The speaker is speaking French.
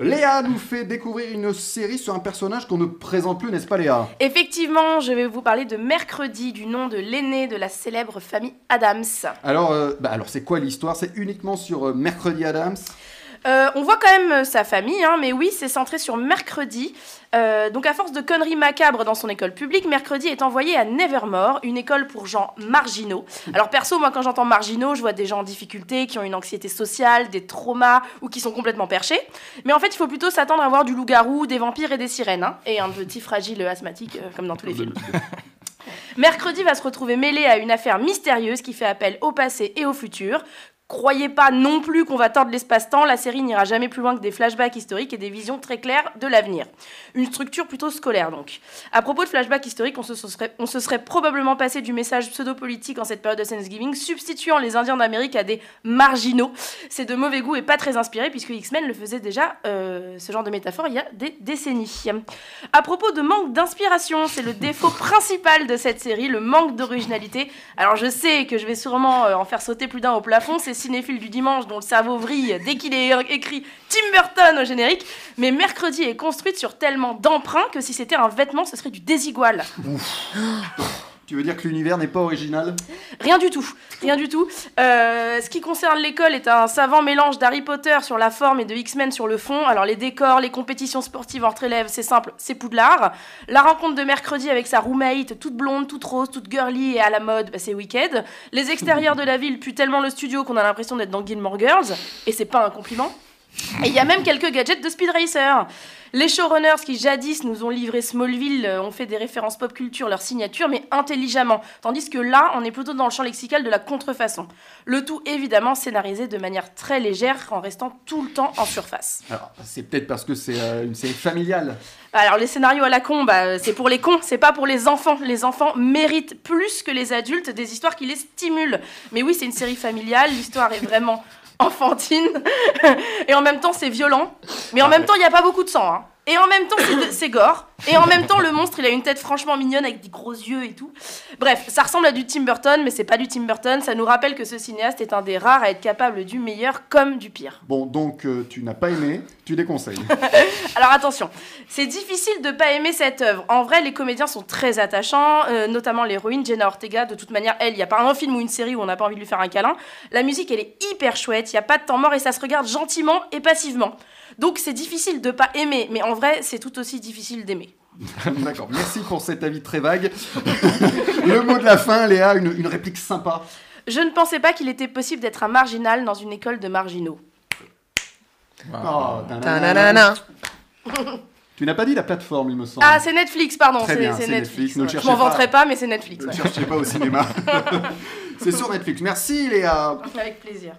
Léa nous fait découvrir une série sur un personnage qu'on ne présente plus, n'est-ce pas Léa? Effectivement, je vais vous parler de Mercredi, du nom de l'aîné de la célèbre famille Adams. Alors, euh, bah alors c'est quoi l'histoire? C'est uniquement sur euh, Mercredi Adams? Euh, on voit quand même euh, sa famille, hein, mais oui, c'est centré sur Mercredi. Euh, donc à force de conneries macabres dans son école publique, Mercredi est envoyé à Nevermore, une école pour gens marginaux. Alors perso, moi quand j'entends marginaux, je vois des gens en difficulté, qui ont une anxiété sociale, des traumas ou qui sont complètement perchés. Mais en fait, il faut plutôt s'attendre à voir du loup-garou, des vampires et des sirènes, hein, et un petit fragile asthmatique euh, comme dans tous les films. Mercredi va se retrouver mêlé à une affaire mystérieuse qui fait appel au passé et au futur. Croyez pas non plus qu'on va tordre l'espace-temps, la série n'ira jamais plus loin que des flashbacks historiques et des visions très claires de l'avenir. Une structure plutôt scolaire donc. À propos de flashbacks historiques, on se serait, probablement passé du message pseudo-politique en cette période de Thanksgiving, substituant les Indiens d'Amérique à des marginaux. C'est de mauvais goût et pas très inspiré puisque X-Men le faisait déjà, euh, ce genre de métaphore, il y a des décennies. À propos de manque d'inspiration, c'est le défaut principal de cette série, le manque d'originalité. Alors je sais que je vais sûrement euh, en faire sauter plus d'un au plafond, ces cinéphiles du dimanche dont le cerveau vrille dès qu'il est écrit Tim Burton au générique, mais Mercredi est construite sur tellement d'emprunts que si c'était un vêtement, ce serait du désigual. Tu veux dire que l'univers n'est pas original Rien du tout, rien du tout. Euh, ce qui concerne l'école est un savant mélange d'Harry Potter sur la forme et de X-Men sur le fond. Alors les décors, les compétitions sportives entre élèves, c'est simple, c'est Poudlard. La rencontre de mercredi avec sa roommate, toute blonde, toute rose, toute girly et à la mode, bah, c'est Wicked. Les extérieurs de la ville puent tellement le studio qu'on a l'impression d'être dans Gilmore Girls, et c'est pas un compliment. Et il y a même quelques gadgets de Speed Racer. Les showrunners qui jadis nous ont livré Smallville euh, ont fait des références pop culture, leur signature, mais intelligemment. Tandis que là, on est plutôt dans le champ lexical de la contrefaçon. Le tout évidemment scénarisé de manière très légère en restant tout le temps en surface. Alors, c'est peut-être parce que c'est euh, une série familiale. Alors les scénarios à la con, bah, c'est pour les cons, c'est pas pour les enfants. Les enfants méritent plus que les adultes des histoires qui les stimulent. Mais oui, c'est une série familiale, l'histoire est vraiment enfantine et en même temps c'est violent. Mais en même temps il n'y a pas beaucoup de sang. hein. Et en même temps c'est- gore. Et en même temps le monstre il a une tête franchement mignonne avec des gros yeux et tout. Bref, ça ressemble à du Tim Burton, mais c'est pas du Tim Burton. Ça nous rappelle que ce cinéaste est un des rares à être capable du meilleur comme du pire. Bon, donc euh, tu n'as pas aimé, tu déconseilles. Alors attention, c'est difficile de pas aimer cette œuvre. En vrai, les comédiens sont très attachants, euh, notamment l'héroïne Jenna Ortega. De toute manière, elle, il y a pas un film ou une série où on n'a pas envie de lui faire un câlin. La musique, elle est hyper chouette. Il y a pas de temps mort et ça se regarde gentiment et passivement. Donc c'est difficile de pas aimer, mais en vrai, c'est tout aussi difficile d'aimer. D'accord, merci pour cet avis très vague. Le mot de la fin, Léa, une, une réplique sympa. Je ne pensais pas qu'il était possible d'être un marginal dans une école de marginaux. Oh, Ta-na-na-na. Tu n'as pas dit la plateforme, il me semble. Ah, c'est Netflix, pardon. Très C'est bien, c'est c'est Netflix. Netflix, ne ouais. Je m'en pas. vanterai pas, mais c'est Netflix. ne ouais. cherchez pas au cinéma. c'est sur Netflix. Merci, Léa. Avec plaisir.